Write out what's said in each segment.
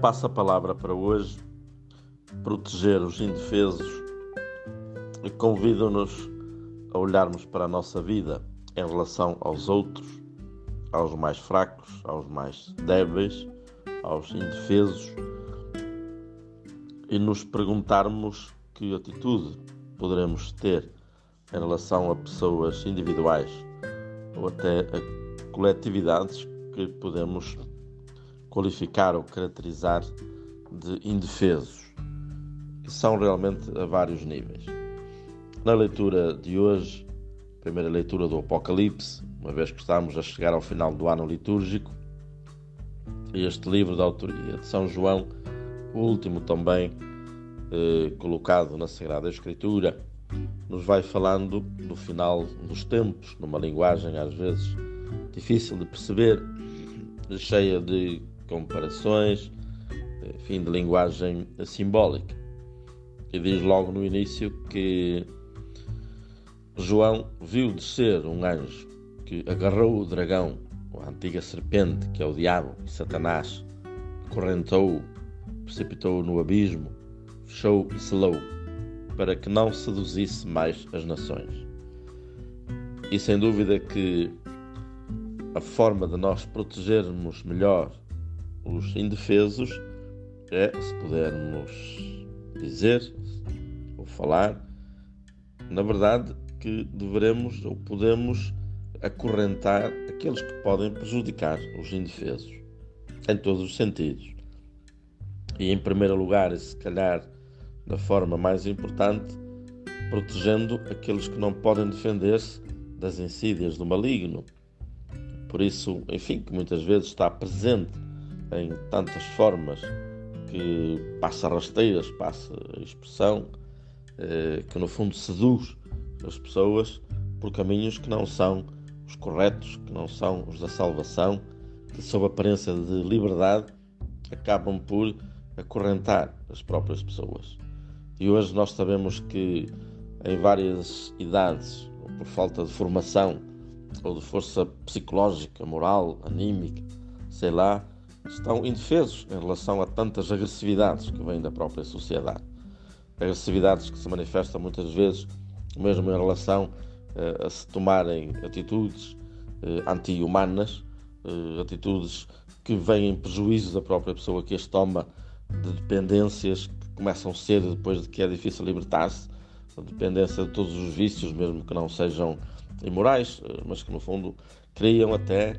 passa a palavra para hoje, proteger os indefesos, e convidam-nos a olharmos para a nossa vida em relação aos outros, aos mais fracos, aos mais débeis, aos indefesos, e nos perguntarmos que atitude poderemos ter em relação a pessoas individuais ou até a coletividades que podemos qualificar ou caracterizar de indefesos, que são realmente a vários níveis. Na leitura de hoje, primeira leitura do Apocalipse, uma vez que estamos a chegar ao final do ano litúrgico, este livro da autoria de São João, o último também eh, colocado na Sagrada Escritura, nos vai falando do final dos tempos, numa linguagem às vezes difícil de perceber, cheia de comparações, enfim, de linguagem simbólica. E diz logo no início que João viu descer um anjo que agarrou o dragão, a antiga serpente, que é o diabo Satanás, correntou-o, precipitou-o no abismo, fechou e selou, para que não seduzisse mais as nações. E sem dúvida que a forma de nós protegermos melhor os indefesos é, se pudermos dizer ou falar, na verdade, que deveremos ou podemos acorrentar aqueles que podem prejudicar os indefesos, em todos os sentidos. E em primeiro lugar, se calhar da forma mais importante, protegendo aqueles que não podem defender-se das insídias do maligno. Por isso, enfim, que muitas vezes está presente em tantas formas que passa rasteiras, passa expressão, eh, que no fundo seduz as pessoas por caminhos que não são os corretos, que não são os da salvação, que sob aparência de liberdade acabam por acorrentar as próprias pessoas. E hoje nós sabemos que em várias idades, por falta de formação, ou de força psicológica, moral, anímica, sei lá, estão indefesos em relação a tantas agressividades que vêm da própria sociedade. Agressividades que se manifestam muitas vezes mesmo em relação uh, a se tomarem atitudes uh, anti-humanas, uh, atitudes que vêm em prejuízo da própria pessoa que as toma, de dependências que começam cedo depois de que é difícil libertar-se, a dependência de todos os vícios, mesmo que não sejam imorais, mas que no fundo criam até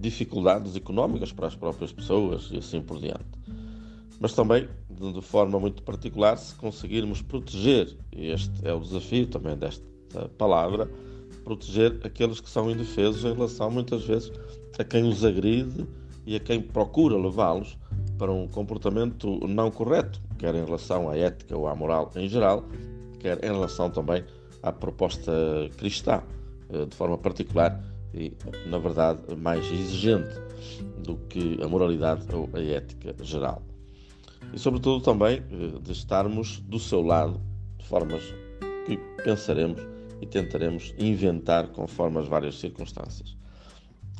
dificuldades económicas para as próprias pessoas e assim por diante. Mas também, de forma muito particular, se conseguirmos proteger, e este é o desafio também desta palavra, proteger aqueles que são indefesos em relação muitas vezes a quem os agride e a quem procura levá-los para um comportamento não correto, quer em relação à ética ou à moral em geral, quer em relação também à proposta cristã, eh, de forma particular e, na verdade, mais exigente do que a moralidade ou a ética geral. E, sobretudo, também eh, de estarmos do seu lado, de formas que pensaremos e tentaremos inventar conforme as várias circunstâncias.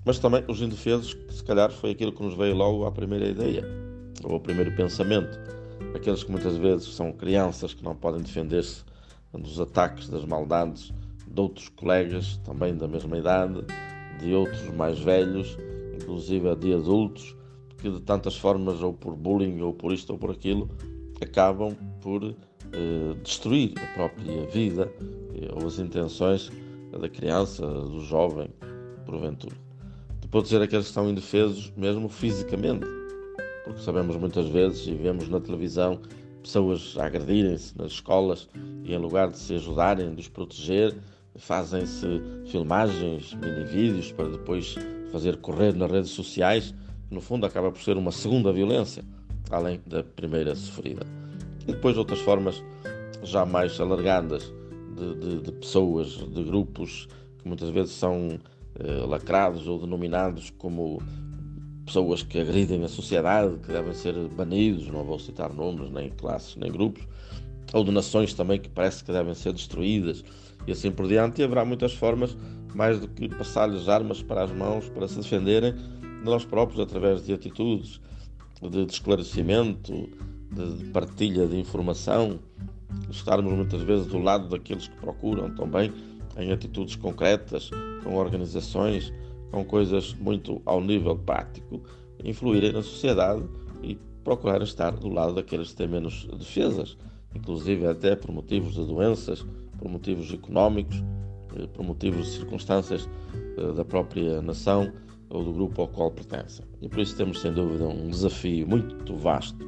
Mas também os indefesos, que se calhar foi aquilo que nos veio logo à primeira ideia, ou ao primeiro pensamento. Aqueles que muitas vezes são crianças que não podem defender-se dos ataques, das maldades de outros colegas também da mesma idade, de outros mais velhos, inclusive de adultos, que de tantas formas, ou por bullying, ou por isto ou por aquilo, acabam por eh, destruir a própria vida eh, ou as intenções da criança, do jovem, porventura. Depois dizer aqueles que estão indefesos, mesmo fisicamente, porque sabemos muitas vezes e vemos na televisão pessoas agredirem-se nas escolas e em lugar de se ajudarem, de os proteger, fazem-se filmagens, mini-vídeos para depois fazer correr nas redes sociais. No fundo, acaba por ser uma segunda violência, além da primeira sofrida. E depois outras formas já mais alargadas de, de, de pessoas, de grupos que muitas vezes são eh, lacrados ou denominados como pessoas que agridem a sociedade, que devem ser banidos, não vou citar nomes, nem classes, nem grupos, ou de nações também que parece que devem ser destruídas e assim por diante. E haverá muitas formas, mais do que passar-lhes armas para as mãos para se defenderem, nós próprios, através de atitudes de, de esclarecimento, de, de partilha de informação, estarmos muitas vezes do lado daqueles que procuram também em atitudes concretas, com organizações, com coisas muito ao nível prático, influírem na sociedade e procurar estar do lado daqueles que têm menos defesas, inclusive até por motivos de doenças, por motivos económicos, eh, por motivos de circunstâncias eh, da própria nação ou do grupo ao qual pertencem. E por isso temos, sem dúvida, um desafio muito vasto,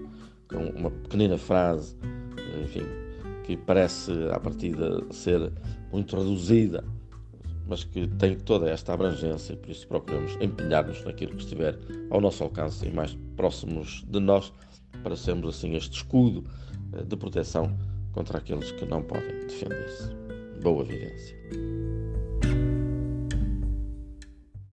com uma pequenina frase, eh, enfim, que parece, à partida, ser muito reduzida, mas que tem toda esta abrangência e por isso procuramos empenhar-nos naquilo que estiver ao nosso alcance e mais próximos de nós, para sermos assim este escudo de proteção contra aqueles que não podem defender-se. Boa vivência.